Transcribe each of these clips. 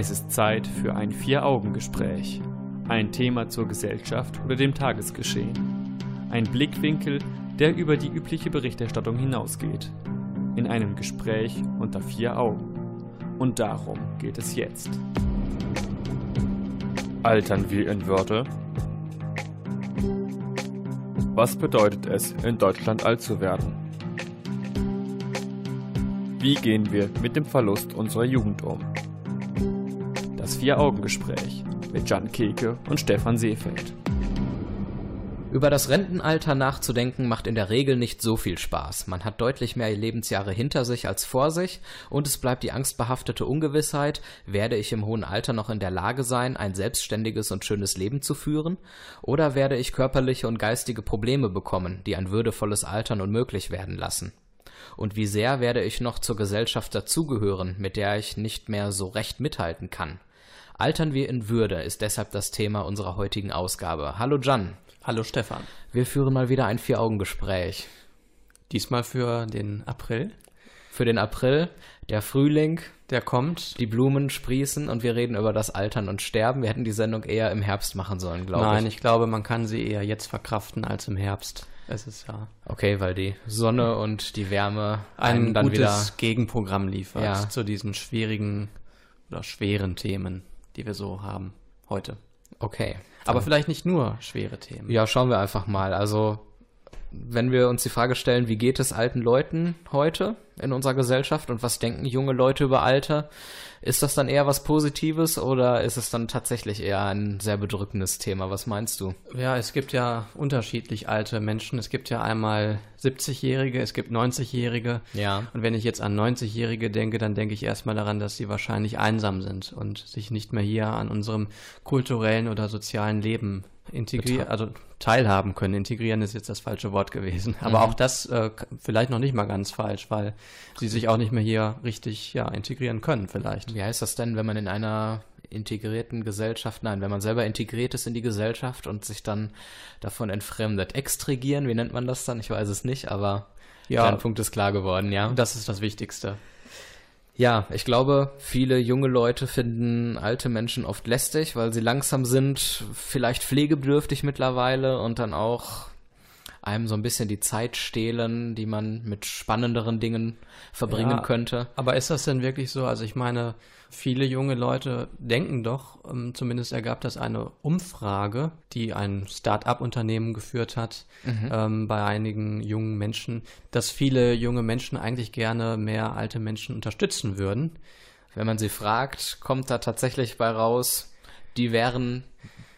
Es ist Zeit für ein Vier-Augen-Gespräch. Ein Thema zur Gesellschaft oder dem Tagesgeschehen. Ein Blickwinkel, der über die übliche Berichterstattung hinausgeht. In einem Gespräch unter vier Augen. Und darum geht es jetzt. Altern wir in Würde? Was bedeutet es, in Deutschland alt zu werden? Wie gehen wir mit dem Verlust unserer Jugend um? Vier-Augen-Gespräch mit Jan Keke und Stefan Seefeld. Über das Rentenalter nachzudenken macht in der Regel nicht so viel Spaß. Man hat deutlich mehr Lebensjahre hinter sich als vor sich und es bleibt die angstbehaftete Ungewissheit, werde ich im hohen Alter noch in der Lage sein, ein selbstständiges und schönes Leben zu führen oder werde ich körperliche und geistige Probleme bekommen, die ein würdevolles Altern unmöglich werden lassen. Und wie sehr werde ich noch zur Gesellschaft dazugehören, mit der ich nicht mehr so recht mithalten kann. Altern wir in Würde ist deshalb das Thema unserer heutigen Ausgabe. Hallo Jan. Hallo Stefan. Wir führen mal wieder ein Vier-Augen-Gespräch. Diesmal für den April. Für den April, der Frühling, der kommt. Die Blumen sprießen und wir reden über das Altern und Sterben. Wir hätten die Sendung eher im Herbst machen sollen, glaube ich. Nein, ich glaube, man kann sie eher jetzt verkraften als im Herbst. Es ist ja. Okay, weil die Sonne und die Wärme ein dann gutes wieder Gegenprogramm liefert Ja. zu diesen schwierigen oder schweren Themen, die wir so haben heute. Okay. Aber vielleicht nicht nur schwere Themen. Ja, schauen wir einfach mal. Also, wenn wir uns die Frage stellen, wie geht es alten Leuten heute in unserer Gesellschaft und was denken junge Leute über Alter, ist das dann eher was Positives oder ist es dann tatsächlich eher ein sehr bedrückendes Thema? Was meinst du? Ja, es gibt ja unterschiedlich alte Menschen. Es gibt ja einmal 70-Jährige, es gibt 90-Jährige. Ja. Und wenn ich jetzt an 90-Jährige denke, dann denke ich erstmal daran, dass sie wahrscheinlich einsam sind und sich nicht mehr hier an unserem kulturellen oder sozialen Leben integrieren, also teilhaben können. Integrieren ist jetzt das falsche Wort gewesen. Aber Mhm. auch das äh, vielleicht noch nicht mal ganz falsch, weil sie sich auch nicht mehr hier richtig ja, integrieren können vielleicht. Wie heißt das denn, wenn man in einer integrierten Gesellschaft, nein, wenn man selber integriert ist in die Gesellschaft und sich dann davon entfremdet? Extrigieren, wie nennt man das dann? Ich weiß es nicht, aber Ja. dein Punkt ist klar geworden, ja. Das ist das Wichtigste. Ja, ich glaube, viele junge Leute finden alte Menschen oft lästig, weil sie langsam sind, vielleicht pflegebedürftig mittlerweile und dann auch einem so ein bisschen die Zeit stehlen, die man mit spannenderen Dingen verbringen Ja. könnte. Aber ist das denn wirklich so? Also ich meine, viele junge Leute denken doch, ähm, zumindest ergab das eine Umfrage, die ein Start-up-Unternehmen geführt hat ähm, bei einigen jungen Menschen, dass viele junge Menschen eigentlich gerne mehr alte Menschen unterstützen würden. Wenn man sie fragt, kommt da tatsächlich bei raus, die wären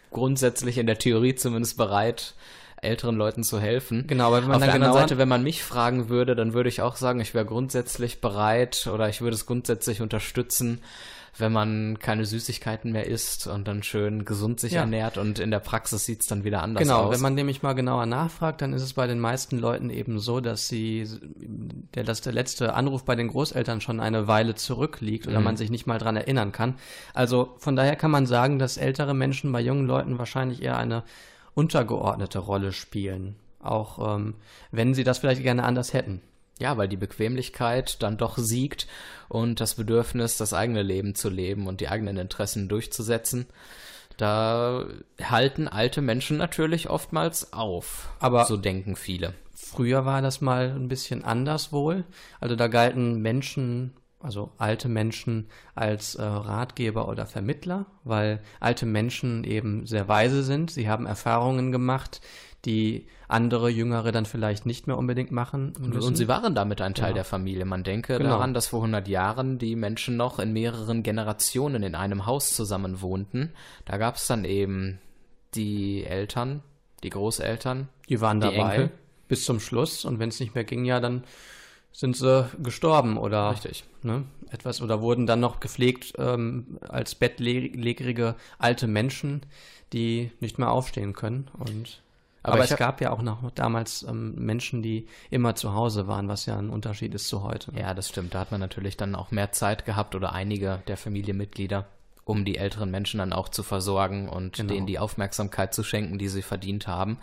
grundsätzlich in der Theorie zumindest bereit, älteren Leuten zu helfen. Genau, aber wenn man Auf dann der anderen genauer- Seite, wenn man mich fragen würde, dann würde ich auch sagen, ich wäre grundsätzlich bereit oder ich würde es grundsätzlich unterstützen, wenn man keine Süßigkeiten mehr isst und dann schön gesund sich Ja. ernährt und in der Praxis sieht es dann wieder anders Genau, aus. wenn man nämlich mal genauer nachfragt, dann ist es bei den meisten Leuten eben so, dass sie, der, dass der letzte Anruf bei den Großeltern schon eine Weile zurückliegt oder Mhm. man sich nicht mal dran erinnern kann. Also von daher kann man sagen, dass ältere Menschen bei jungen Leuten wahrscheinlich eher eine untergeordnete Rolle spielen. Auch ähm, wenn sie das vielleicht gerne anders hätten. Ja, weil die Bequemlichkeit dann doch siegt und das Bedürfnis, das eigene Leben zu leben und die eigenen Interessen durchzusetzen. Da halten alte Menschen natürlich oftmals auf. Aber- so denken viele. Früher war das mal ein bisschen anders wohl. Also da galten Menschen, also alte Menschen, als äh, Ratgeber oder Vermittler, weil alte Menschen eben sehr weise sind. Sie haben Erfahrungen gemacht, die andere Jüngere dann vielleicht nicht mehr unbedingt machen müssen. Und sie waren damit ein Teil Ja. der Familie. Man denke Genau. daran, dass vor 100 Jahren die Menschen noch in mehreren Generationen in einem Haus zusammen wohnten. Da gab es dann eben die Eltern, die Großeltern, die waren die dabei Enkel. bis zum Schluss und wenn es nicht mehr ging, ja, dann sind sie gestorben oder Richtig. ne, etwas oder wurden dann noch gepflegt ähm, als bettlägerige alte Menschen, die nicht mehr aufstehen können. Und Aber aber, es gab ja auch noch damals ähm, Menschen, die immer zu Hause waren, was ja ein Unterschied ist zu heute. Ja, das stimmt. Da hat man natürlich dann auch mehr Zeit gehabt oder einige der Familienmitglieder, um die älteren Menschen dann auch zu versorgen und Genau. denen die Aufmerksamkeit zu schenken, die sie verdient haben.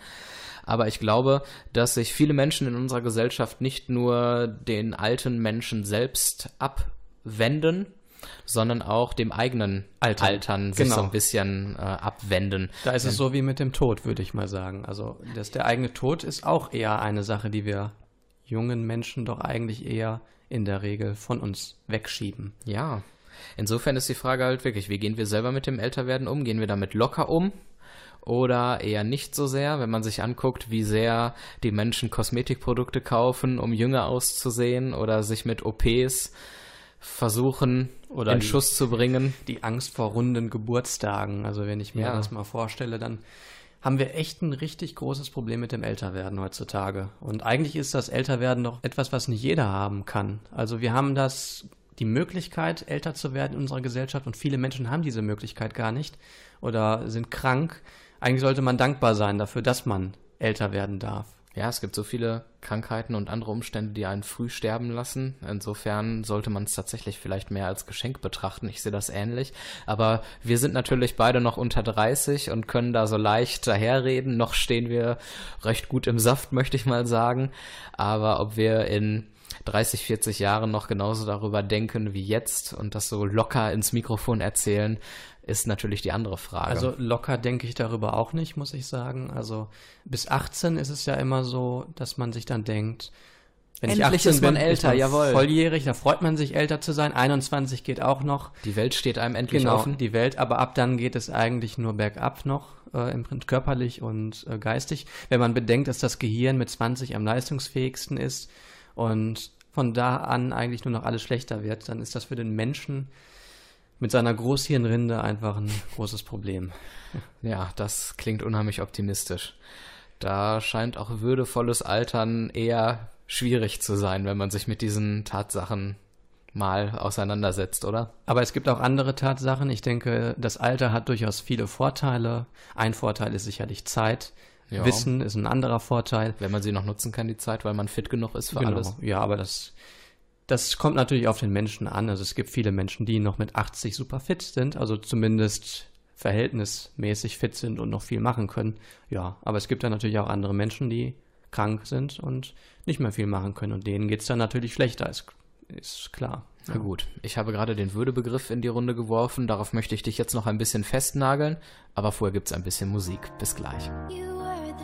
Aber ich glaube, dass sich viele Menschen in unserer Gesellschaft nicht nur den alten Menschen selbst abwenden, sondern auch dem eigenen Altern. Altern, sich Genau. so ein bisschen äh, abwenden. Da ist es so wie mit dem Tod, würde ich mal sagen. Also das, der eigene Tod ist auch eher eine Sache, die wir jungen Menschen doch eigentlich eher in der Regel von uns wegschieben. Ja. Insofern ist die Frage halt wirklich, wie gehen wir selber mit dem Älterwerden um? Gehen wir damit locker um? Oder eher nicht so sehr, wenn man sich anguckt, wie sehr die Menschen Kosmetikprodukte kaufen, um jünger auszusehen oder sich mit OPs versuchen Oder in die- Schuss zu bringen. Die Angst vor runden Geburtstagen. Also wenn ich mir Ja. das mal vorstelle, dann haben wir echt ein richtig großes Problem mit dem Älterwerden heutzutage. Und eigentlich ist das Älterwerden doch etwas, was nicht jeder haben kann. Also wir haben das die Möglichkeit, älter zu werden in unserer Gesellschaft und viele Menschen haben diese Möglichkeit gar nicht oder sind krank. Eigentlich sollte man dankbar sein dafür, dass man älter werden darf. Ja, es gibt so viele Krankheiten und andere Umstände, die einen früh sterben lassen. Insofern sollte man es tatsächlich vielleicht mehr als Geschenk betrachten. Ich sehe das ähnlich. Aber wir sind natürlich beide noch unter 30 und können da so leicht daherreden. Noch stehen wir recht gut im Saft, möchte ich mal sagen. Aber ob wir in 30, 40 Jahren noch genauso darüber denken wie jetzt und das so locker ins Mikrofon erzählen, ist natürlich die andere Frage. Also locker denke ich darüber auch nicht, muss ich sagen. Also bis 18 ist es ja immer so, dass man sich dann denkt, wenn ich Endlich 18 ist man bin, älter, man jawohl. volljährig, da freut man sich älter zu sein. 21 geht auch noch. die Welt steht einem endlich Genau, offen. die Welt, aber ab dann geht es eigentlich nur bergab noch, äh, im Prinzip körperlich und äh, geistig. Wenn man bedenkt, dass das Gehirn mit 20 am leistungsfähigsten ist und von da an eigentlich nur noch alles schlechter wird, dann ist das für den Menschen mit seiner Großhirnrinde einfach ein großes Problem. Ja, das klingt unheimlich optimistisch. Da scheint auch würdevolles Altern eher schwierig zu sein, wenn man sich mit diesen Tatsachen mal auseinandersetzt, oder? Aber es gibt auch andere Tatsachen. Ich denke, das Alter hat durchaus viele Vorteile. Ein Vorteil ist sicherlich Zeit. Ja. Wissen ist ein anderer Vorteil. Wenn man sie noch nutzen kann, die Zeit, weil man fit genug ist für Genau. alles. Ja, aber das, das kommt natürlich auf den Menschen an. Also es gibt viele Menschen, die noch mit 80 super fit sind, also zumindest verhältnismäßig fit sind und noch viel machen können. Ja, aber es gibt dann natürlich auch andere Menschen, die krank sind und nicht mehr viel machen können. Und denen geht's dann natürlich schlechter, ist, ist klar. Na gut, ich habe gerade den Würdebegriff in die Runde geworfen, darauf möchte ich dich jetzt noch ein bisschen festnageln, aber vorher gibt's ein bisschen Musik. Bis gleich. You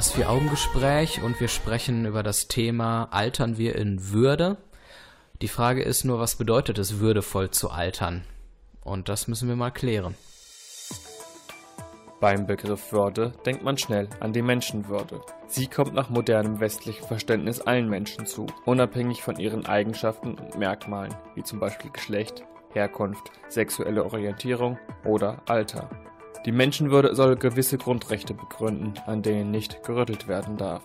Das Vier-Augen-Gespräch und wir sprechen über das Thema Altern wir in Würde. Die Frage ist nur, was bedeutet es, würdevoll zu altern? Und das müssen wir mal klären. Beim Begriff Würde denkt man schnell an die Menschenwürde. Sie kommt nach modernem westlichem Verständnis allen Menschen zu, unabhängig von ihren Eigenschaften und Merkmalen, wie zum Beispiel Geschlecht, Herkunft, sexuelle Orientierung oder Alter. Die Menschenwürde soll gewisse Grundrechte begründen, an denen nicht gerüttelt werden darf.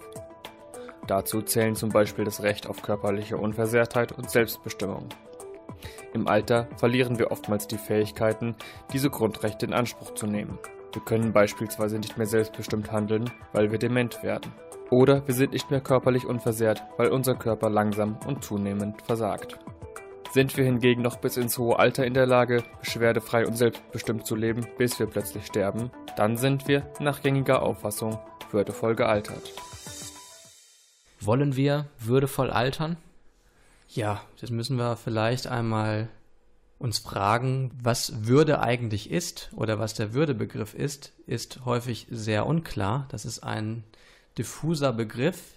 Dazu zählen zum Beispiel das Recht auf körperliche Unversehrtheit und Selbstbestimmung. Im Alter verlieren wir oftmals die Fähigkeiten, diese Grundrechte in Anspruch zu nehmen. Wir können beispielsweise nicht mehr selbstbestimmt handeln, weil wir dement werden. Oder wir sind nicht mehr körperlich unversehrt, weil unser Körper langsam und zunehmend versagt. Sind wir hingegen noch bis ins hohe Alter in der Lage, beschwerdefrei und selbstbestimmt zu leben, bis wir plötzlich sterben, dann sind wir, nach gängiger Auffassung, würdevoll gealtert. Wollen wir würdevoll altern? Ja, jetzt müssen wir vielleicht einmal uns fragen, was Würde eigentlich ist oder was der Würdebegriff ist, ist häufig sehr unklar. Das ist ein diffuser Begriff,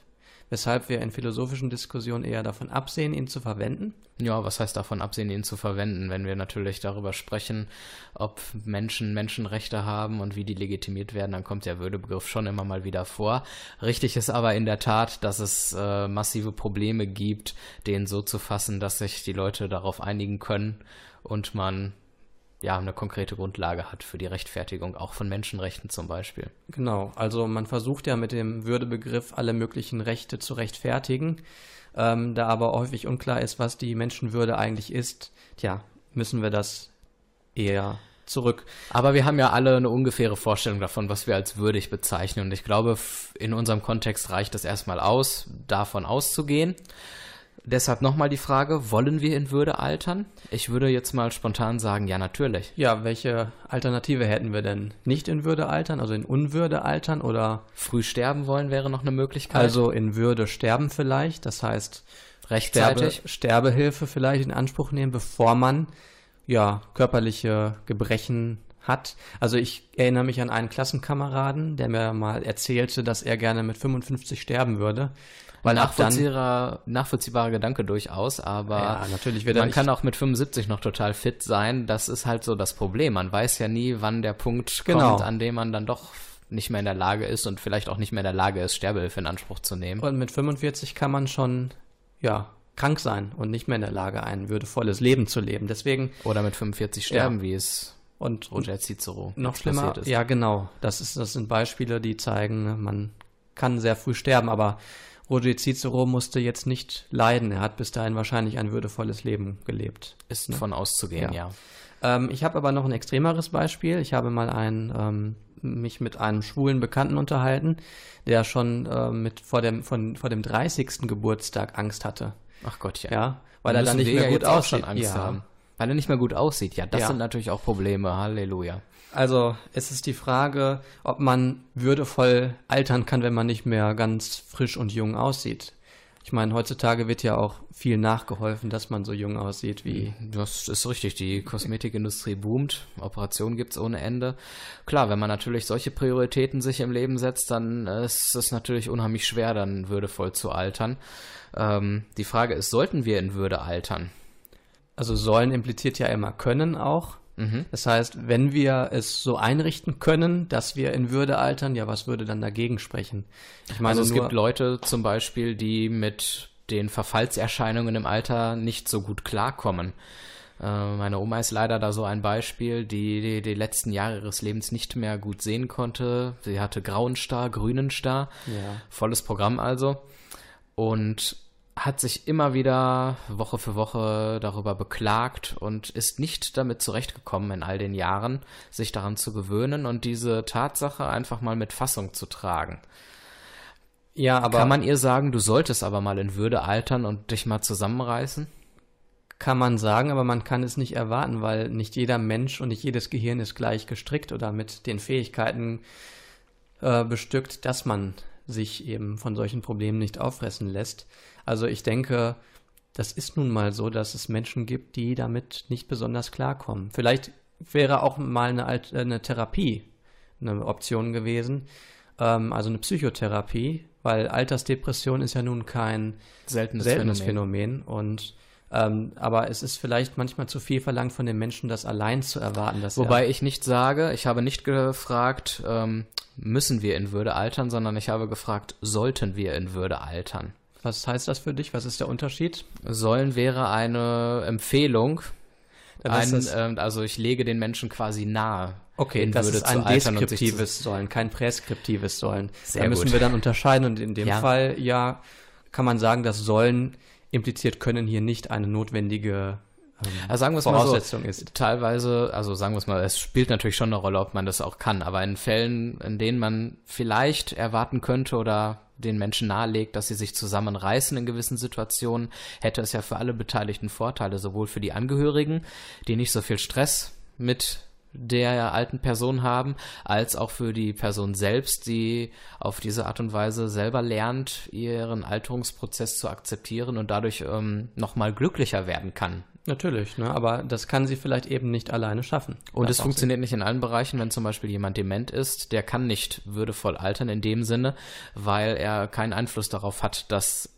weshalb wir in philosophischen Diskussionen eher davon absehen, ihn zu verwenden. Ja, was heißt davon absehen, ihn zu verwenden, wenn wir natürlich darüber sprechen, ob Menschen Menschenrechte haben und wie die legitimiert werden, dann kommt der Würdebegriff schon immer mal wieder vor. Richtig ist aber in der Tat, dass es äh, massive Probleme gibt, den so zu fassen, dass sich die Leute darauf einigen können und man ja, eine konkrete Grundlage hat für die Rechtfertigung, auch von Menschenrechten zum Beispiel. Genau, also man versucht ja mit dem Würdebegriff alle möglichen Rechte zu rechtfertigen. Ähm, da aber häufig unklar ist, was die Menschenwürde eigentlich ist, tja, müssen wir das eher zurück. Aber wir haben ja alle eine ungefähre Vorstellung davon, was wir als würdig bezeichnen. Und ich glaube, in unserem Kontext reicht es erstmal aus, davon auszugehen. Deshalb nochmal die Frage, wollen wir in Würde altern? Ich würde jetzt mal spontan sagen, ja, natürlich. Ja, welche Alternative hätten wir denn? Nicht in Würde altern, also in Unwürde altern oder? Früh sterben wollen wäre noch eine Möglichkeit. Also in Würde sterben vielleicht, das heißt rechtzeitig Sterbe, Sterbehilfe vielleicht in Anspruch nehmen, bevor man ja körperliche Gebrechen hat. Also ich erinnere mich an einen Klassenkameraden, der mir mal erzählte, dass er gerne mit 55 sterben würde. Weil nachvollziehbarer, nachvollziehbarer Gedanke durchaus, aber ja, natürlich man kann auch mit 75 noch total fit sein. Das ist halt so das Problem. Man weiß ja nie, wann der Punkt genau. kommt, an dem man dann doch nicht mehr in der Lage ist und vielleicht auch nicht mehr in der Lage ist, Sterbehilfe in Anspruch zu nehmen. Und mit 45 kann man schon, ja, krank sein und nicht mehr in der Lage, ein würdevolles Leben zu leben. Deswegen. Oder mit 45 sterben, ja. wie es und Roger Cicero noch schlimmer. Ist. Ja, genau. Das ist, das sind Beispiele, die zeigen, man kann sehr früh sterben, aber Roger Cicero musste jetzt nicht leiden. Er hat bis dahin wahrscheinlich ein würdevolles Leben gelebt. Ist ne? von auszugehen, ja. ja. Ähm, ich habe aber noch ein extremeres Beispiel. Ich habe mal ein, ähm, mich mit einem schwulen Bekannten unterhalten, der schon äh, mit vor dem, von, vor dem 30. Geburtstag Angst hatte. Ach Gott, ja. Weil er dann nicht mehr gut aussieht. Angst ja. haben. Weil er nicht mehr gut aussieht. Ja, das ja. sind natürlich auch Probleme. Halleluja. Also es ist die Frage, ob man würdevoll altern kann, wenn man nicht mehr ganz frisch und jung aussieht. Ich meine, heutzutage wird ja auch viel nachgeholfen, dass man so jung aussieht wie. Das ist richtig. Die Kosmetikindustrie boomt. Operationen gibt es ohne Ende. Klar, wenn man natürlich solche Prioritäten sich im Leben setzt, dann ist es natürlich unheimlich schwer, dann würdevoll zu altern. Ähm, die Frage ist, sollten wir in Würde altern? Also sollen impliziert ja immer können auch. Mhm. Das heißt, wenn wir es so einrichten können, dass wir in Würde altern, ja, was würde dann dagegen sprechen? Ich meine, also es gibt Leute zum Beispiel, die mit den Verfallserscheinungen im Alter nicht so gut klarkommen. Äh, meine Oma ist leider da so ein Beispiel, die, die die letzten Jahre ihres Lebens nicht mehr gut sehen konnte. Sie hatte grauen Star, grünen Star, ja. volles Programm also. Und hat sich immer wieder Woche für Woche darüber beklagt und ist nicht damit zurechtgekommen in all den Jahren, sich daran zu gewöhnen und diese Tatsache einfach mal mit Fassung zu tragen. Ja, aber. Kann man ihr sagen, du solltest aber mal in Würde altern und dich mal zusammenreißen? Kann man sagen, aber man kann es nicht erwarten, weil nicht jeder Mensch und nicht jedes Gehirn ist gleich gestrickt oder mit den Fähigkeiten äh, bestückt, dass man sich eben von solchen Problemen nicht auffressen lässt. Also ich denke, das ist nun mal so, dass es Menschen gibt, die damit nicht besonders klarkommen. Vielleicht wäre auch mal eine, eine Therapie eine Option gewesen, ähm, also eine Psychotherapie, weil Altersdepression ist ja nun kein seltenes, seltenes Phänomen. Phänomen und ähm, aber es ist vielleicht manchmal zu viel verlangt von den Menschen, das allein zu erwarten. Dass Wobei ich nicht sage, ich habe nicht gefragt, ähm, müssen wir in Würde altern, sondern ich habe gefragt, sollten wir in Würde altern? Was heißt das für dich? Was ist der Unterschied? Sollen wäre eine Empfehlung. Ein, ähm, also ich lege den Menschen quasi nahe. Okay, in das Würde ist ein deskriptives Sollen, kein präskriptives Sollen. Sehr da müssen gut. wir dann unterscheiden und in dem Ja. Fall ja kann man sagen, das Sollen impliziert Können hier nicht eine notwendige ähm, Also sagen wir es mal so, Voraussetzung ist. teilweise, also sagen wir es mal, es spielt natürlich schon eine Rolle, ob man das auch kann, aber in Fällen, in denen man vielleicht erwarten könnte oder den Menschen nahelegt, dass sie sich zusammenreißen in gewissen Situationen, hätte es ja für alle Beteiligten Vorteile, sowohl für die Angehörigen, die nicht so viel Stress mit der alten Person haben, als auch für die Person selbst, die auf diese Art und Weise selber lernt, ihren Alterungsprozess zu akzeptieren und dadurch ähm, nochmal glücklicher werden kann Natürlich, ne? aber das kann sie vielleicht eben nicht alleine schaffen. und es funktioniert nicht in allen Bereichen, wenn zum Beispiel jemand dement ist, der kann nicht würdevoll altern in dem Sinne, weil er keinen Einfluss darauf hat, dass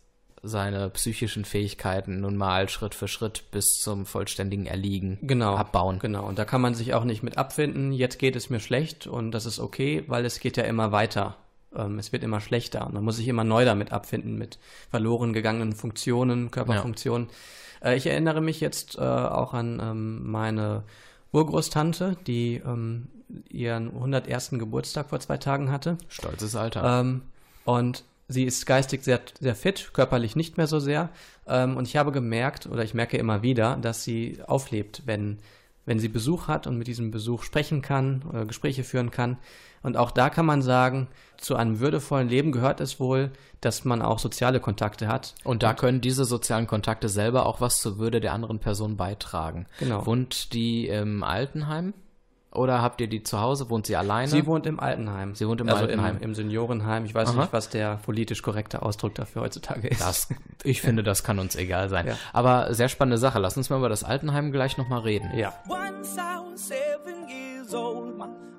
seine psychischen Fähigkeiten nun mal Schritt für Schritt bis zum vollständigen Erliegen genau, abbauen. Genau, und da kann man sich auch nicht mit abfinden, jetzt geht es mir schlecht und das ist okay, weil es geht ja immer weiter. Ähm, es wird immer schlechter und man muss sich immer neu damit abfinden, mit verloren gegangenen Funktionen, Körperfunktionen. Äh, ich erinnere mich jetzt äh, auch an ähm, meine Urgroßtante, die ähm, ihren 101. Geburtstag vor zwei Tagen hatte. Stolzes Alter. Ähm, und sie ist geistig sehr, sehr fit, körperlich nicht mehr so sehr. Ähm, und ich habe gemerkt, oder ich merke immer wieder, dass sie auflebt, wenn, wenn sie Besuch hat und mit diesem Besuch sprechen kann oder Gespräche führen kann. Und auch da kann man sagen, zu einem würdevollen Leben gehört es wohl, dass man auch soziale Kontakte hat. und da können diese sozialen Kontakte selber auch was zur Würde der anderen Person beitragen. Genau. Wohnt die im Altenheim? Oder habt ihr die zu Hause? Wohnt sie alleine? Sie wohnt im Altenheim. Sie wohnt im also Altenheim. Im, im Seniorenheim. Ich weiß Aha. nicht, was der politisch korrekte Ausdruck dafür heutzutage ist. Das, ich finde, das kann uns egal sein. Ja. Aber sehr spannende Sache. Lass uns mal über das Altenheim gleich nochmal reden. Ja. Once I was seven years old, my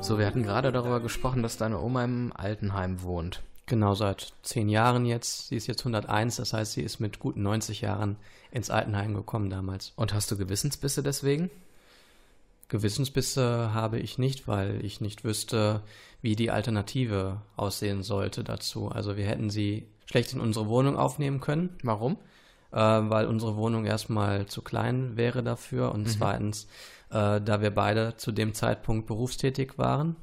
So, wir hatten gerade darüber gesprochen, dass deine Oma im Altenheim wohnt. Genau, seit zehn Jahren jetzt. Sie ist jetzt 101, das heißt, sie ist mit guten 90 Jahren ins Altenheim gekommen damals. Und hast du Gewissensbisse deswegen? Gewissensbisse habe ich nicht, weil ich nicht wüsste, wie die Alternative aussehen sollte dazu. Also wir hätten sie schlecht in unsere Wohnung aufnehmen können, Warum? Äh, weil unsere Wohnung erstmal zu klein wäre dafür und zweitens, äh, da wir beide zu dem Zeitpunkt berufstätig waren.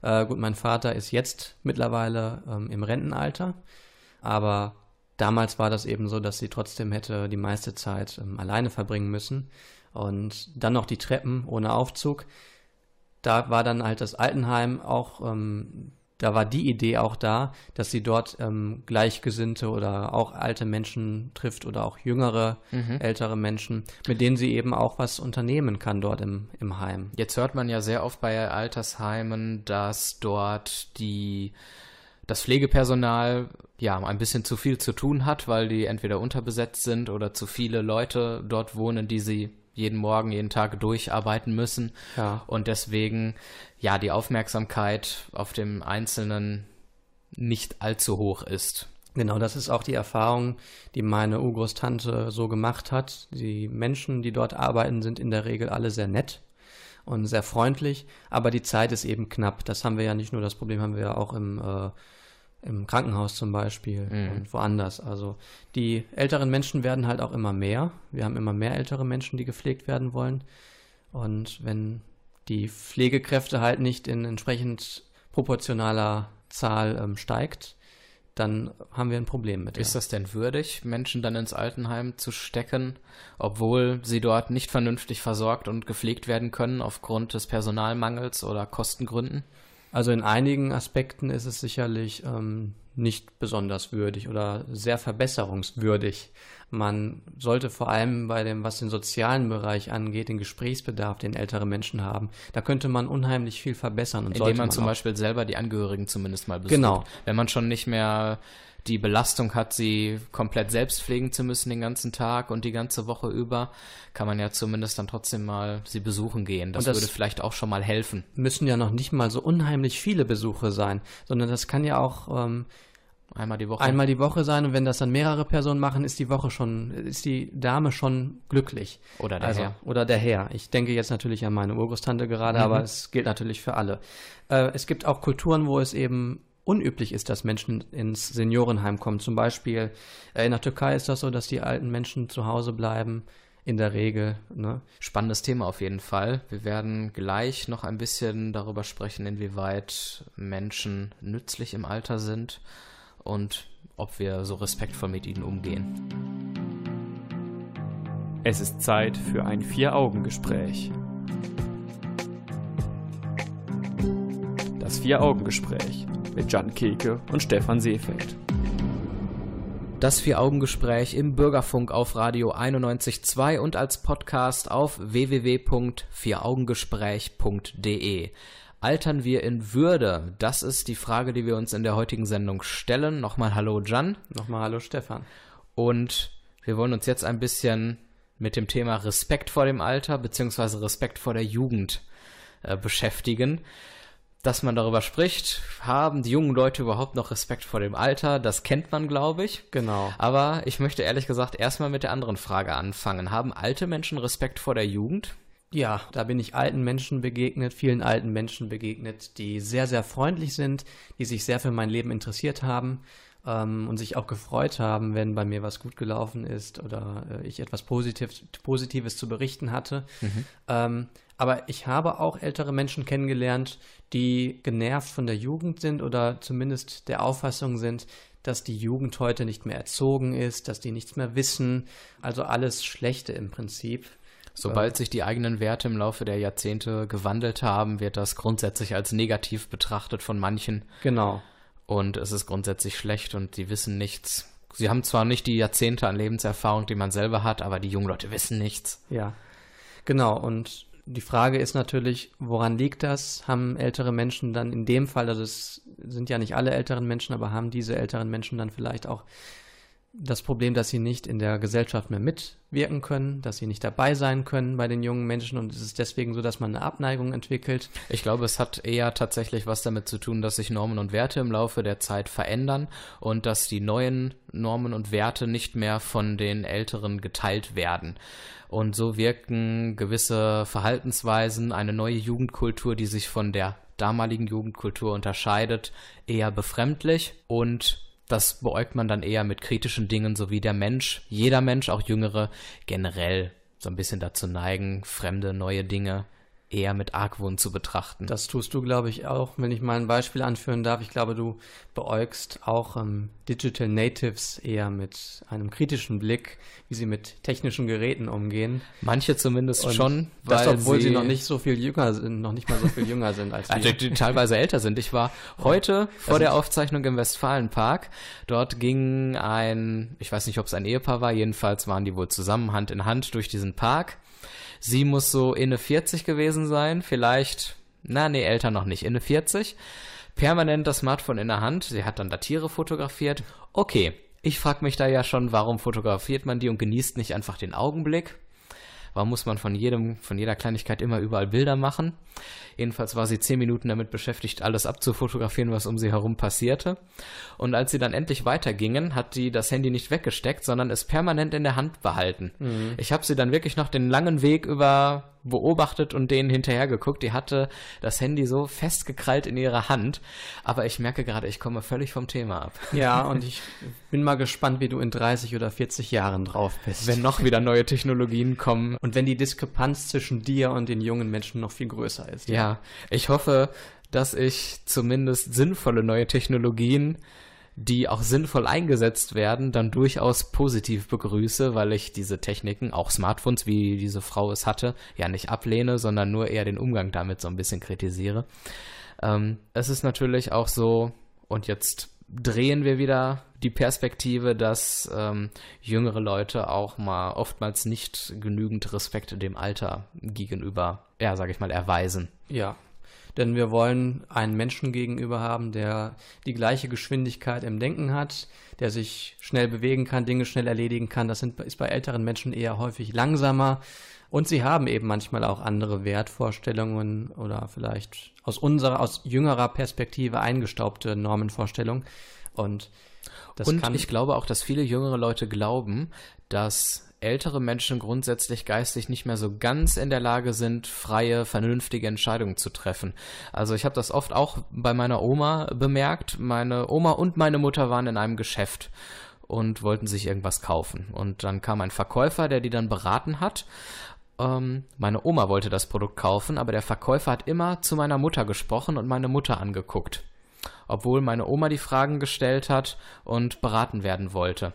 Äh, gut, mein Vater ist jetzt mittlerweile ähm, im Rentenalter, aber damals war das eben so, dass sie trotzdem hätte die meiste Zeit ähm, alleine verbringen müssen und dann noch die Treppen ohne Aufzug. Da war dann halt das Altenheim auch ähm, da war die Idee auch da, dass sie dort ähm, Gleichgesinnte oder auch alte Menschen trifft oder auch jüngere, ältere Menschen, mit denen sie eben auch was unternehmen kann dort im, im Heim. Jetzt hört man ja sehr oft bei Altersheimen, dass dort die das Pflegepersonal ja ein bisschen zu viel zu tun hat, weil die entweder unterbesetzt sind oder zu viele Leute dort wohnen, die sie jeden Morgen, jeden Tag durcharbeiten müssen. Ja. Und deswegen ja die Aufmerksamkeit auf dem Einzelnen nicht allzu hoch ist. Genau, das ist auch die Erfahrung, die meine Urgroßtante so gemacht hat. Die Menschen, die dort arbeiten, sind in der Regel alle sehr nett und sehr freundlich, aber die Zeit ist eben knapp. Das haben wir ja nicht nur, das Problem haben wir ja auch im, äh, im Krankenhaus zum Beispiel und woanders. Also die älteren Menschen werden halt auch immer mehr. Wir haben immer mehr ältere Menschen, die gepflegt werden wollen. Und wenn die Pflegekräfte halt nicht in entsprechend proportionaler Zahl ähm, steigt, dann haben wir ein Problem mit. Ist das denn würdig, Menschen dann ins Altenheim zu stecken, obwohl sie dort nicht vernünftig versorgt und gepflegt werden können aufgrund des Personalmangels oder Kostengründen? Also in einigen Aspekten ist es sicherlich ähm, nicht besonders würdig oder sehr verbesserungswürdig. Man sollte vor allem bei dem, was den sozialen Bereich angeht, den Gesprächsbedarf, den ältere Menschen haben, da könnte man unheimlich viel verbessern. Und Indem sollte man zum. Beispiel selber die Angehörigen zumindest mal besucht. Genau. Wenn man schon nicht mehr die Belastung hat, sie komplett selbst pflegen zu müssen den ganzen Tag und die ganze Woche über, kann man ja zumindest dann trotzdem mal sie besuchen gehen. Das, das- würde vielleicht auch schon mal helfen. müssen ja noch nicht mal so unheimlich viele Besuche sein, sondern das kann ja auch ähm, Einmal die Woche. einmal die Woche sein und wenn das dann mehrere Personen machen, ist die Woche schon, ist die Dame schon glücklich. Oder der also, Herr. Oder der Herr. Ich denke jetzt natürlich an meine Urgroßtante gerade, aber es gilt natürlich für alle. Äh, es gibt auch Kulturen, wo es eben unüblich ist, dass Menschen ins Seniorenheim kommen. Zum Beispiel äh, in der Türkei ist das so, dass die alten Menschen zu Hause bleiben. In der Regel. Ne? Spannendes Thema auf jeden Fall. Wir werden gleich noch ein bisschen darüber sprechen, inwieweit Menschen nützlich im Alter sind und ob wir so respektvoll mit ihnen umgehen. Es ist Zeit für ein Vier-Augen-Gespräch. Das Vier-Augen-Gespräch mit Jan Keke und Stefan Seefeld. Das Vier-Augen-Gespräch im Bürgerfunk auf Radio 91.2 und als Podcast auf www.vieraugengespräch.de. Altern wir in Würde? Das ist die Frage, die wir uns in der heutigen Sendung stellen. Nochmal Hallo Jan. Nochmal Hallo Stefan. Und wir wollen uns jetzt ein bisschen mit dem Thema Respekt vor dem Alter beziehungsweise Respekt vor der Jugend äh, beschäftigen. Dass man darüber spricht, haben die jungen Leute überhaupt noch Respekt vor dem Alter? Das kennt man, glaube ich. Genau. Aber ich möchte ehrlich gesagt erstmal mit der anderen Frage anfangen. Haben alte Menschen Respekt vor der Jugend? Ja, da bin ich alten Menschen begegnet, vielen alten Menschen begegnet, die sehr, sehr freundlich sind, die sich sehr für mein Leben interessiert haben ähm, und sich auch gefreut haben, wenn bei mir was gut gelaufen ist oder äh, ich etwas Positiv Positives zu berichten hatte. Ähm, aber ich habe auch ältere Menschen kennengelernt, die genervt von der Jugend sind oder zumindest der Auffassung sind, dass die Jugend heute nicht mehr erzogen ist, dass die nichts mehr wissen. Also alles Schlechte im Prinzip. Sobald sich die eigenen Werte im Laufe der Jahrzehnte gewandelt haben, wird das grundsätzlich als negativ betrachtet von manchen. Genau. Und es ist grundsätzlich schlecht und die wissen nichts. Sie haben zwar nicht die Jahrzehnte an Lebenserfahrung, die man selber hat, aber die jungen Leute wissen nichts. Ja, genau. Und die Frage ist natürlich, woran liegt das? Haben ältere Menschen dann in dem Fall, also es sind ja nicht alle älteren Menschen, aber haben diese älteren Menschen dann vielleicht auch das Problem, dass sie nicht in der Gesellschaft mehr mitwirken können, dass sie nicht dabei sein können bei den jungen Menschen und es ist deswegen so, dass man eine Abneigung entwickelt. Ich glaube, es hat eher tatsächlich was damit zu tun, dass sich Normen und Werte im Laufe der Zeit verändern und dass die neuen Normen und Werte nicht mehr von den Älteren geteilt werden. Und so wirken gewisse Verhaltensweisen, eine neue Jugendkultur, die sich von der damaligen Jugendkultur unterscheidet, eher befremdlich und das beäugt man dann eher mit kritischen Dingen, so wie der Mensch, jeder Mensch, auch Jüngere, generell so ein bisschen dazu neigen, fremde, neue Dinge eher mit Argwohn zu betrachten. Das tust du, glaube ich, auch. Wenn ich mal ein Beispiel anführen darf, ich glaube, du beäugst auch ähm, Digital Natives eher mit einem kritischen Blick, wie sie mit technischen Geräten umgehen. Manche zumindest Und schon, das, weil obwohl sie, noch nicht so viel jünger sind, noch nicht mal so viel jünger sind als Also, wir. die teilweise älter sind. Ich war heute vor der Aufzeichnung im Westfalenpark. Dort ging ein, ich weiß nicht, ob es ein Ehepaar war, jedenfalls waren die wohl zusammen Hand in Hand durch diesen Park. Sie muss so inne 40 gewesen sein, vielleicht, na nee, älter noch nicht, inne 40. Permanent das Smartphone in der Hand. Sie hat dann da Tiere fotografiert. Okay, ich frage mich da ja schon, warum fotografiert man die und genießt nicht einfach den Augenblick? Warum muss man von jedem, von jeder Kleinigkeit immer überall Bilder machen? Jedenfalls war sie zehn Minuten damit beschäftigt, alles abzufotografieren, was um sie herum passierte. Und als sie dann endlich weitergingen, hat sie das Handy nicht weggesteckt, sondern es permanent in der Hand behalten. Ich habe sie dann wirklich noch den langen Weg über beobachtet und denen hinterhergeguckt. Die hatte das Handy so festgekrallt in ihrer Hand. Aber ich merke gerade, ich komme völlig vom Thema ab. Ja, und ich bin mal gespannt, wie du in 30 oder 40 Jahren drauf bist. Wenn noch wieder neue Technologien kommen, und wenn die Diskrepanz zwischen dir und den jungen Menschen noch viel größer ist. Ja, ich hoffe, dass ich zumindest sinnvolle neue Technologien, die auch sinnvoll eingesetzt werden, dann durchaus positiv begrüße, weil ich diese Techniken, auch Smartphones, wie diese Frau es hatte, ja nicht ablehne, sondern nur eher den Umgang damit so ein bisschen kritisiere. Ähm, es ist natürlich auch so, und jetzt drehen wir wieder die Perspektive, dass ähm, jüngere Leute auch mal oftmals nicht genügend Respekt dem Alter gegenüber, ja, sag ich mal, erweisen. Ja, denn wir wollen einen Menschen gegenüber haben, der die gleiche Geschwindigkeit im Denken hat, der sich schnell bewegen kann, Dinge schnell erledigen kann. Das sind, ist bei älteren Menschen eher häufig langsamer. Und sie haben eben manchmal auch andere Wertvorstellungen oder vielleicht aus unserer, aus jüngerer Perspektive eingestaubte Normenvorstellungen. Und das Und kann, ich glaube auch, dass viele jüngere Leute glauben, dass ältere Menschen grundsätzlich geistig nicht mehr so ganz in der Lage sind, freie, vernünftige Entscheidungen zu treffen. Also ich habe das oft auch bei meiner Oma bemerkt. Meine Oma und meine Mutter waren in einem Geschäft und wollten sich irgendwas kaufen. Und dann kam ein Verkäufer, der die dann beraten hat. Ähm, meine Oma wollte das Produkt kaufen, aber der Verkäufer hat immer zu meiner Mutter gesprochen und meine Mutter angeguckt obwohl meine Oma die Fragen gestellt hat und beraten werden wollte.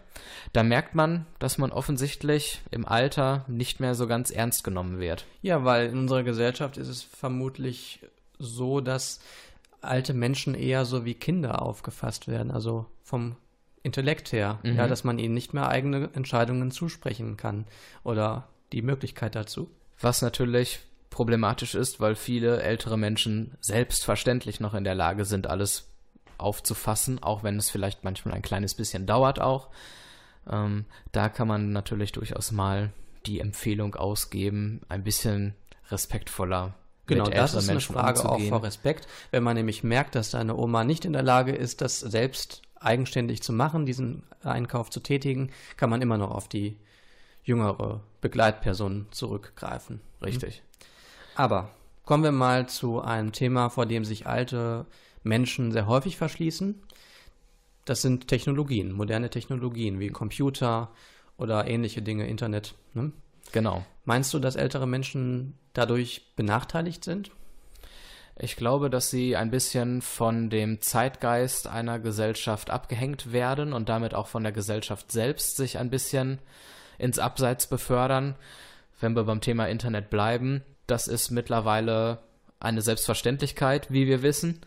Da merkt man, dass man offensichtlich im Alter nicht mehr so ganz ernst genommen wird. Ja, weil in unserer Gesellschaft ist es vermutlich so, dass alte Menschen eher so wie Kinder aufgefasst werden, also vom Intellekt her, Mhm. ja, dass man ihnen nicht mehr eigene Entscheidungen zusprechen kann oder die Möglichkeit dazu. Was natürlich problematisch ist, weil viele ältere Menschen selbstverständlich noch in der Lage sind, alles aufzufassen, auch wenn es vielleicht manchmal ein kleines bisschen dauert auch. Ähm, da kann man natürlich durchaus mal die Empfehlung ausgeben, ein bisschen respektvoller Genau, das ist eine Menschen Frage auch umzugehen. vor Respekt. Wenn man nämlich merkt, dass deine Oma nicht in der Lage ist, das selbst eigenständig zu machen, diesen Einkauf zu tätigen, kann man immer noch auf die jüngere Begleitperson zurückgreifen. Richtig. Aber kommen wir mal zu einem Thema, vor dem sich alte Menschen sehr häufig verschließen. Das sind Technologien, moderne Technologien wie Computer oder ähnliche Dinge, Internet. Ne? Genau. Meinst du, dass ältere Menschen dadurch benachteiligt sind? Ich glaube, dass sie ein bisschen von dem Zeitgeist einer Gesellschaft abgehängt werden und damit auch von der Gesellschaft selbst sich ein bisschen ins Abseits befördern. Wenn wir beim Thema Internet bleiben, das ist mittlerweile eine Selbstverständlichkeit, wie wir wissen.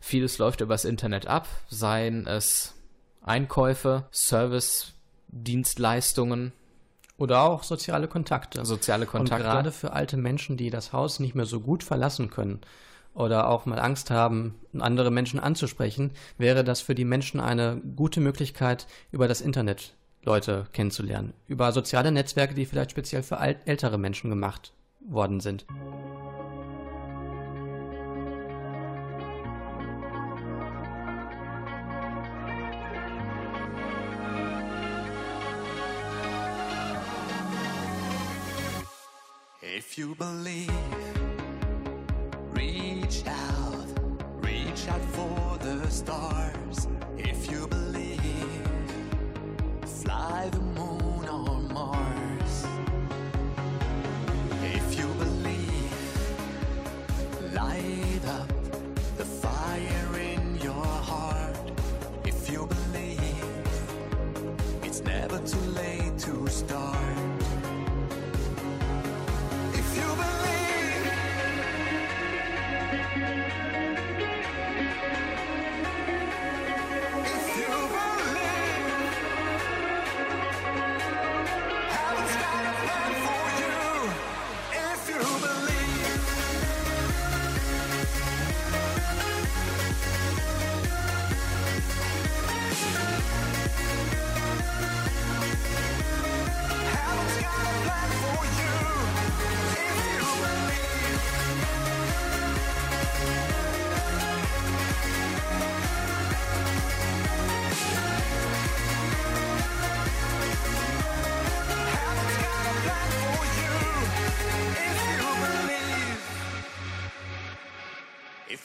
Vieles läuft übers Internet ab, seien es Einkäufe, Service-Dienstleistungen, Oder auch soziale Kontakte. soziale Kontakte. Und gerade für alte Menschen, die das Haus nicht mehr so gut verlassen können oder auch mal Angst haben, andere Menschen anzusprechen, wäre das für die Menschen eine gute Möglichkeit, über das Internet Leute kennenzulernen. Über soziale Netzwerke, die vielleicht speziell für ältere Menschen gemacht worden sind. If you believe, reach out, reach out for the stars. If you believe,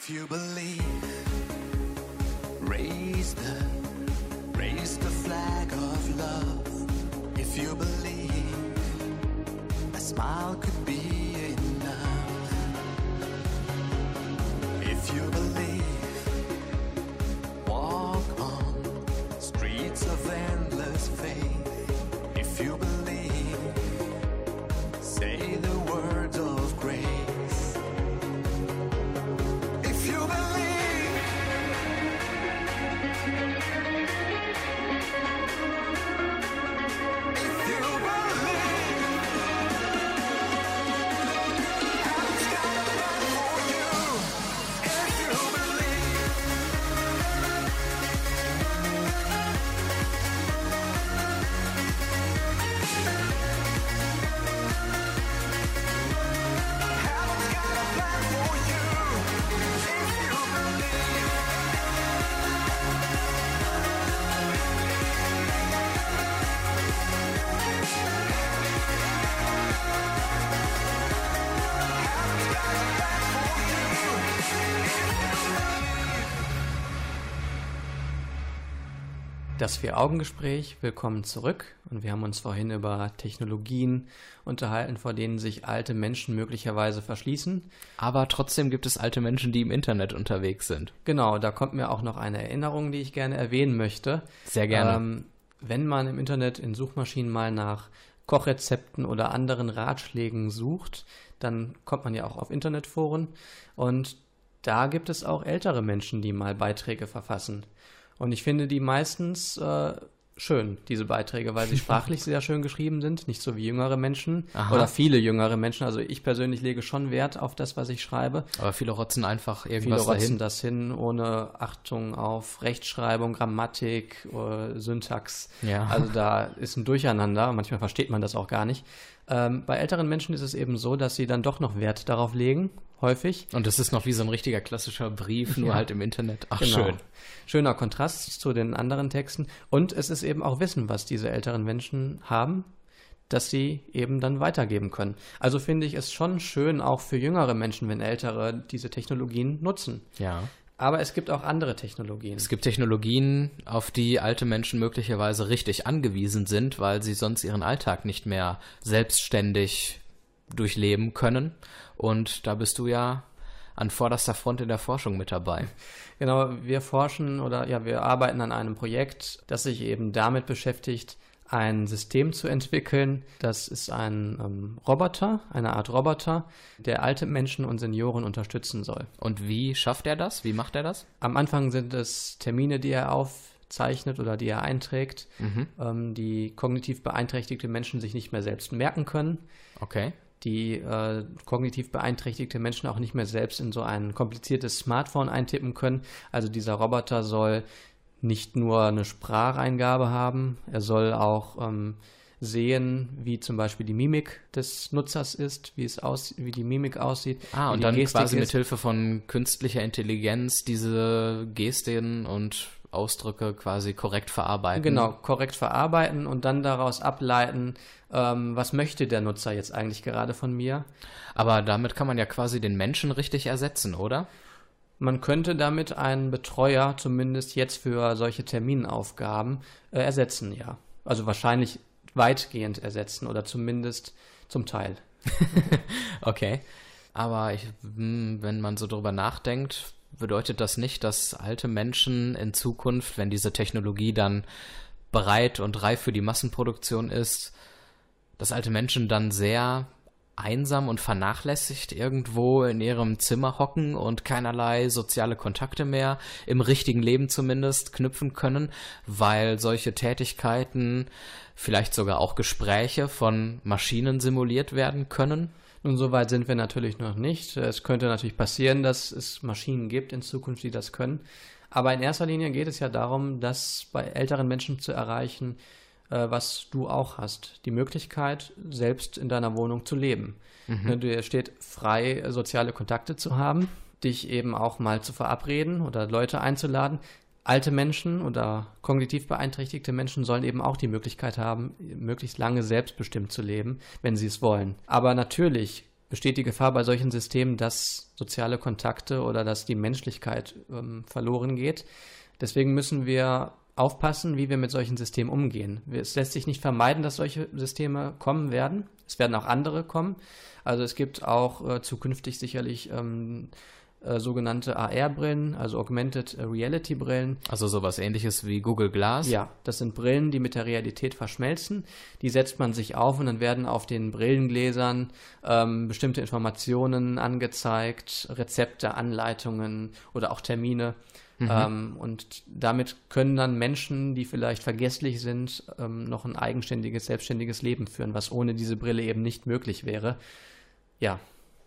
If you believe, raise the, raise the flag of love. If you believe, a smile could be Das Vier-Augen-Gespräch, willkommen zurück. Und wir haben uns vorhin über Technologien unterhalten, vor denen sich alte Menschen möglicherweise verschließen. Aber trotzdem gibt es alte Menschen, die im Internet unterwegs sind. Genau, da kommt mir auch noch eine Erinnerung, die ich gerne erwähnen möchte. Sehr gerne. Ähm, wenn man im Internet in Suchmaschinen mal nach Kochrezepten oder anderen Ratschlägen sucht, dann kommt man ja auch auf Internetforen und da gibt es auch ältere Menschen, die mal Beiträge verfassen. Und ich finde die meistens äh, schön, diese Beiträge, weil sie sprachlich sehr schön geschrieben sind, nicht so wie jüngere Menschen Aha. oder viele jüngere Menschen. Also ich persönlich lege schon Wert auf das, was ich schreibe. Aber viele rotzen einfach Viele irgendwas rotzen dahin. das hin, ohne Achtung auf Rechtschreibung, Grammatik, äh, Syntax. Ja. Also da ist ein Durcheinander. Manchmal versteht man das auch gar nicht. Ähm, bei älteren Menschen ist es eben so, dass sie dann doch noch Wert darauf legen, häufig. Und das ist noch wie so ein richtiger klassischer Brief, nur Ja. halt im Internet. Ach, Genau. schön. Schöner Kontrast zu den anderen Texten. Und es ist eben auch Wissen, was diese älteren Menschen haben, das sie eben dann weitergeben können. Also finde ich es schon schön, auch für jüngere Menschen, wenn Ältere diese Technologien nutzen. Ja. Aber es gibt auch andere Technologien. Es gibt Technologien, auf die alte Menschen möglicherweise richtig angewiesen sind, weil sie sonst ihren Alltag nicht mehr selbstständig durchleben können. Und da bist du ja an vorderster Front in der Forschung mit dabei. Genau, wir forschen oder ja, wir arbeiten an einem Projekt, das sich eben damit beschäftigt, ein System zu entwickeln. Das ist ein ähm, Roboter, eine Art Roboter, der alte Menschen und Senioren unterstützen soll. Und wie schafft er das? Wie macht er das? Am Anfang sind es Termine, die er aufzeichnet oder die er einträgt, ähm, die kognitiv beeinträchtigte Menschen sich nicht mehr selbst merken können Okay. die äh, kognitiv beeinträchtigte Menschen auch nicht mehr selbst in so ein kompliziertes Smartphone eintippen können. Also dieser Roboter soll nicht nur eine Spracheingabe haben, er soll auch ähm, sehen, wie zum Beispiel die Mimik des Nutzers ist, wie es aus, wie die Mimik aussieht. Ah, und dann Gestik quasi mit. Hilfe von künstlicher Intelligenz diese Gesten und Ausdrücke quasi korrekt verarbeiten. Genau, korrekt verarbeiten und dann daraus ableiten, ähm, was möchte der Nutzer jetzt eigentlich gerade von mir. Aber damit kann man ja quasi den Menschen richtig ersetzen, oder? Man könnte damit einen Betreuer zumindest jetzt für solche Terminaufgaben äh, ersetzen, ja. Also wahrscheinlich weitgehend ersetzen oder zumindest zum Teil. Okay. Aber ich, hm, wenn man so drüber nachdenkt, bedeutet das nicht, dass alte Menschen in Zukunft, wenn diese Technologie dann bereit und reif für die Massenproduktion ist, dass alte Menschen dann sehr einsam und vernachlässigt irgendwo in ihrem Zimmer hocken und keinerlei soziale Kontakte mehr, im richtigen Leben zumindest, knüpfen können, weil solche Tätigkeiten, vielleicht sogar auch Gespräche von Maschinen simuliert werden können. Nun, so weit sind wir natürlich noch nicht. Es könnte natürlich passieren, dass es Maschinen gibt in Zukunft, die das können. Aber in erster Linie geht es ja darum, das bei älteren Menschen zu erreichen, was du auch hast. Die Möglichkeit, selbst in deiner Wohnung zu leben. Ne, Dir steht frei, äh, soziale Kontakte zu haben, dich eben auch mal zu verabreden oder Leute einzuladen. Alte Menschen oder kognitiv beeinträchtigte Menschen sollen eben auch die Möglichkeit haben, möglichst lange selbstbestimmt zu leben, wenn sie es wollen. Aber natürlich besteht die Gefahr bei solchen Systemen, dass soziale Kontakte oder dass die Menschlichkeit ähm, verloren geht. Deswegen müssen wir aufpassen, wie wir mit solchen Systemen umgehen. Es lässt sich nicht vermeiden, dass solche Systeme kommen werden. Es werden auch andere kommen. Also es gibt auch äh, zukünftig sicherlich ähm, äh, sogenannte AR-Brillen, also Augmented Reality Brillen. Also sowas ähnliches wie Google Glass. Ja, das sind Brillen, die mit der Realität verschmelzen. Die setzt man sich auf und dann werden auf den Brillengläsern ähm, bestimmte Informationen angezeigt, Rezepte, Anleitungen oder auch Termine. Ähm, und damit können dann Menschen, die vielleicht vergesslich sind, ähm, noch ein eigenständiges, selbstständiges Leben führen, was ohne diese Brille eben nicht möglich wäre. Ja,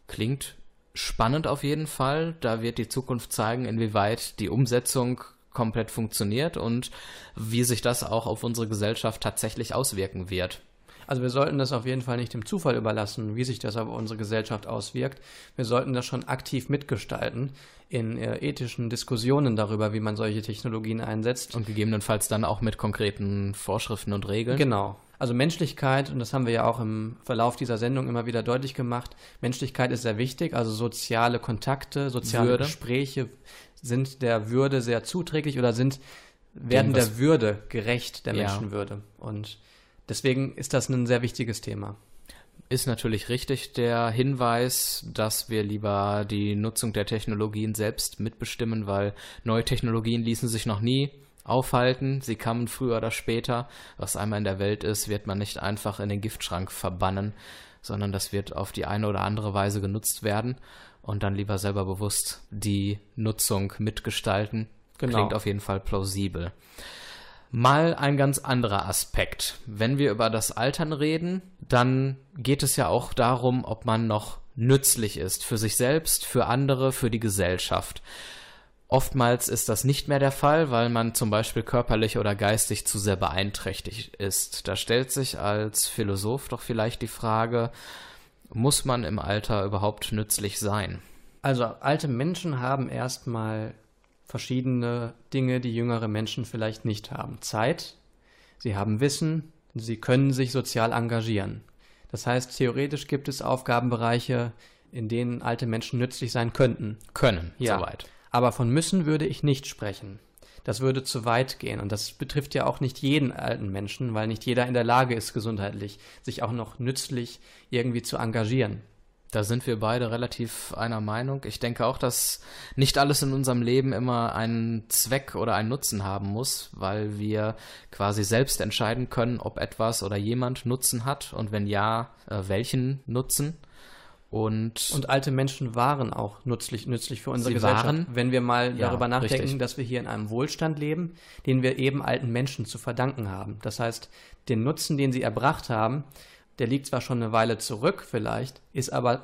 Klingt spannend auf jeden Fall. Da wird die Zukunft zeigen, inwieweit die Umsetzung komplett funktioniert und wie sich das auch auf unsere Gesellschaft tatsächlich auswirken wird. Also wir sollten das auf jeden Fall nicht dem Zufall überlassen, wie sich das auf unsere Gesellschaft auswirkt. Wir sollten das schon aktiv mitgestalten in äh, ethischen Diskussionen darüber, wie man solche Technologien einsetzt. Und gegebenenfalls dann auch mit konkreten Vorschriften und Regeln. Genau. Also Menschlichkeit, und das haben wir ja auch im Verlauf dieser Sendung immer wieder deutlich gemacht, Menschlichkeit ist sehr wichtig, also soziale Kontakte, soziale Würde. Gespräche sind der Würde sehr zuträglich oder sind, werden Dem, der Würde gerecht, der Ja. Menschenwürde. Und deswegen ist das ein sehr wichtiges Thema. Ist natürlich richtig der Hinweis, dass wir lieber die Nutzung der Technologien selbst mitbestimmen, weil neue Technologien ließen sich noch nie aufhalten. Sie kamen früher oder später. Was einmal in der Welt ist, wird man nicht einfach in den Giftschrank verbannen, sondern das wird auf die eine oder andere Weise genutzt werden und dann lieber selber bewusst die Nutzung mitgestalten. Genau. Klingt auf jeden Fall plausibel. Mal ein ganz anderer Aspekt. Wenn wir über das Altern reden, dann geht es ja auch darum, ob man noch nützlich ist für sich selbst, für andere, für die Gesellschaft. Oftmals ist das nicht mehr der Fall, weil man zum Beispiel körperlich oder geistig zu sehr beeinträchtigt ist. Da stellt sich als Philosoph doch vielleicht die Frage, muss man im Alter überhaupt nützlich sein? Also alte Menschen haben erstmal verschiedene Dinge, die jüngere Menschen vielleicht nicht haben. Zeit, sie haben Wissen, sie können sich sozial engagieren. Das heißt, theoretisch gibt es Aufgabenbereiche, in denen alte Menschen nützlich sein könnten. Können, Ja. soweit. Aber von müssen würde ich nicht sprechen. Das würde zu weit gehen. Und das betrifft ja auch nicht jeden alten Menschen, weil nicht jeder in der Lage ist, gesundheitlich sich auch noch nützlich irgendwie zu engagieren. Da sind wir beide relativ einer Meinung. Ich denke auch, dass nicht alles in unserem Leben immer einen Zweck oder einen Nutzen haben muss, weil wir quasi selbst entscheiden können, ob etwas oder jemand Nutzen hat und wenn ja, äh, welchen Nutzen. Und, Und alte Menschen waren auch nützlich, nützlich für unsere Gesellschaft. waren? Wenn wir mal Ja, darüber nachdenken, richtig. dass wir hier in einem Wohlstand leben, den wir eben alten Menschen zu verdanken haben. Das heißt, den Nutzen, den sie erbracht haben, der liegt zwar schon eine Weile zurück vielleicht, ist aber,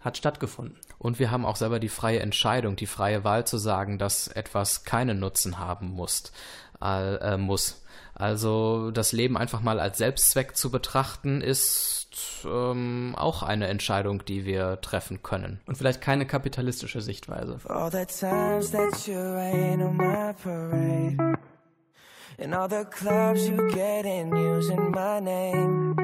hat stattgefunden. und wir haben auch selber die freie Entscheidung, die freie Wahl zu sagen, dass etwas keinen Nutzen haben muss. Äh, äh, muss. Also das Leben einfach mal als Selbstzweck zu betrachten, ist ähm, auch eine Entscheidung, die wir treffen können. Und vielleicht keine kapitalistische Sichtweise. All the times that you rain on my parade. And all the clubs you get in using my name.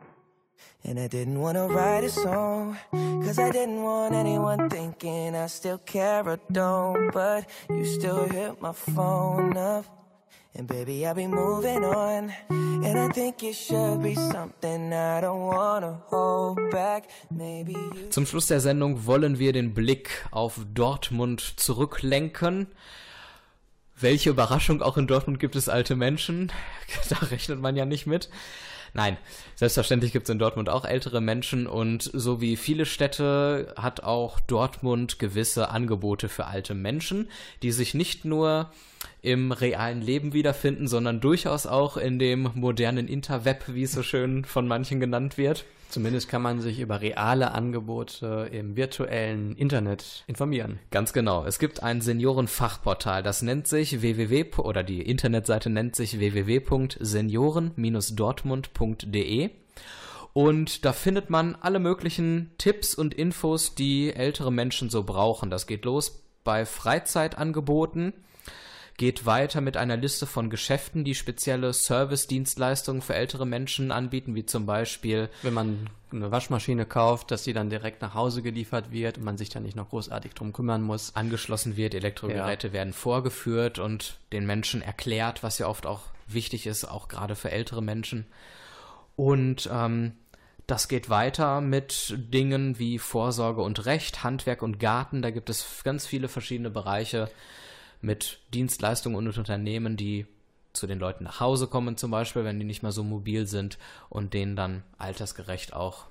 And I didn't want to write a song, cause I didn't want anyone thinking I still care or don't. But you still hit my phone up. And baby, I'll be moving on. And I think it should be something I don't wanna hold back. Maybe. Zum Schluss der Sendung wollen wir den Blick auf Dortmund zurücklenken. Welche Überraschung, auch in Dortmund gibt es alte Menschen. Da rechnet man ja nicht mit. Nein, selbstverständlich gibt es in Dortmund auch ältere Menschen und so wie viele Städte hat auch Dortmund gewisse Angebote für alte Menschen, die sich nicht nur im realen Leben wiederfinden, sondern durchaus auch in dem modernen Interweb, wie es so schön von manchen genannt wird. Zumindest kann man sich über reale Angebote im virtuellen Internet informieren. Ganz genau. Es gibt ein Seniorenfachportal, das nennt sich www oder die Internetseite nennt sich www.senioren-dortmund.de. Und da findet man alle möglichen Tipps und Infos, die ältere Menschen so brauchen. Das geht los bei Freizeitangeboten, geht weiter mit einer Liste von Geschäften, die spezielle Service-Dienstleistungen für ältere Menschen anbieten, wie zum Beispiel Wenn man eine Waschmaschine kauft, dass sie dann direkt nach Hause geliefert wird und man sich dann nicht noch großartig drum kümmern muss. angeschlossen wird, Elektrogeräte werden vorgeführt und den Menschen erklärt, was ja oft auch wichtig ist, auch gerade für ältere Menschen. Und ähm, das geht weiter mit Dingen wie Vorsorge und Recht, Handwerk und Garten. Da gibt es ganz viele verschiedene Bereiche mit Dienstleistungen und Unternehmen, die zu den Leuten nach Hause kommen, zum Beispiel, wenn die nicht mehr so mobil sind und denen dann altersgerecht auch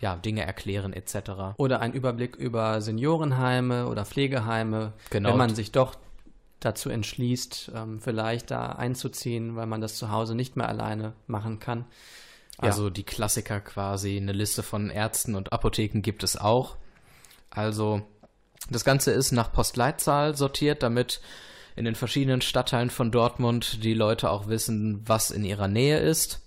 ja, Dinge erklären etc. Oder ein Überblick über Seniorenheime oder Pflegeheime, Genau. wenn man sich doch dazu entschließt, ähm, vielleicht da einzuziehen, weil man das zu Hause nicht mehr alleine machen kann. Also die Klassiker quasi, eine Liste von Ärzten und Apotheken gibt es auch. Also das Ganze ist nach Postleitzahl sortiert, damit in den verschiedenen Stadtteilen von Dortmund die Leute auch wissen, was in ihrer Nähe ist.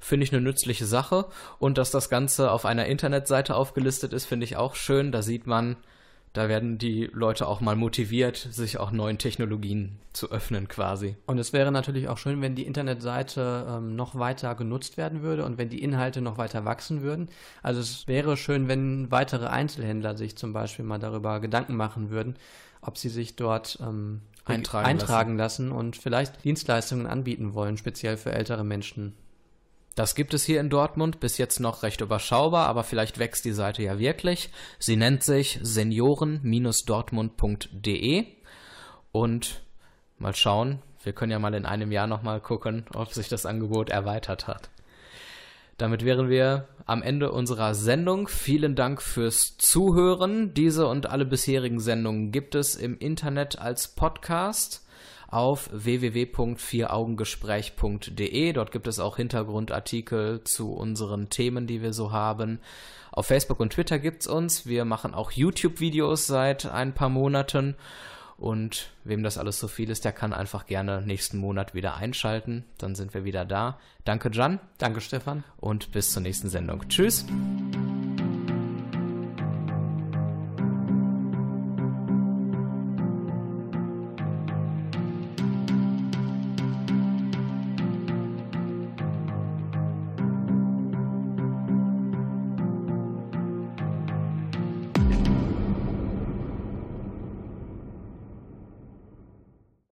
Finde ich eine nützliche Sache. Und dass das Ganze auf einer Internetseite aufgelistet ist, finde ich auch schön. Da sieht man, da werden die Leute auch mal motiviert, sich auch neuen Technologien zu öffnen quasi. Und es wäre natürlich auch schön, wenn die Internetseite ähm, noch weiter genutzt werden würde und wenn die Inhalte noch weiter wachsen würden. Also es wäre schön, wenn weitere Einzelhändler sich zum Beispiel mal darüber Gedanken machen würden, ob sie sich dort ähm, Eintragen eintragen lassen. und vielleicht Dienstleistungen anbieten wollen, speziell für ältere Menschen. Das gibt es hier in Dortmund, bis jetzt noch recht überschaubar, aber vielleicht wächst die Seite ja wirklich. Sie nennt sich senioren-dortmund.de und mal schauen, wir können ja mal in einem Jahr nochmal gucken, ob sich das Angebot erweitert hat. Damit wären wir am Ende unserer Sendung. Vielen Dank fürs Zuhören. Diese und alle bisherigen Sendungen gibt es im Internet als Podcast auf www.vieraugengespräch.de. Dort gibt es auch Hintergrundartikel zu unseren Themen, die wir so haben. Auf Facebook und Twitter gibt's uns. Wir machen auch YouTube-Videos seit ein paar Monaten. Und wem das alles so viel ist, der kann einfach gerne nächsten Monat wieder einschalten. Dann sind wir wieder da. Danke, Jan. Danke, Stefan. Und bis zur nächsten Sendung. Tschüss.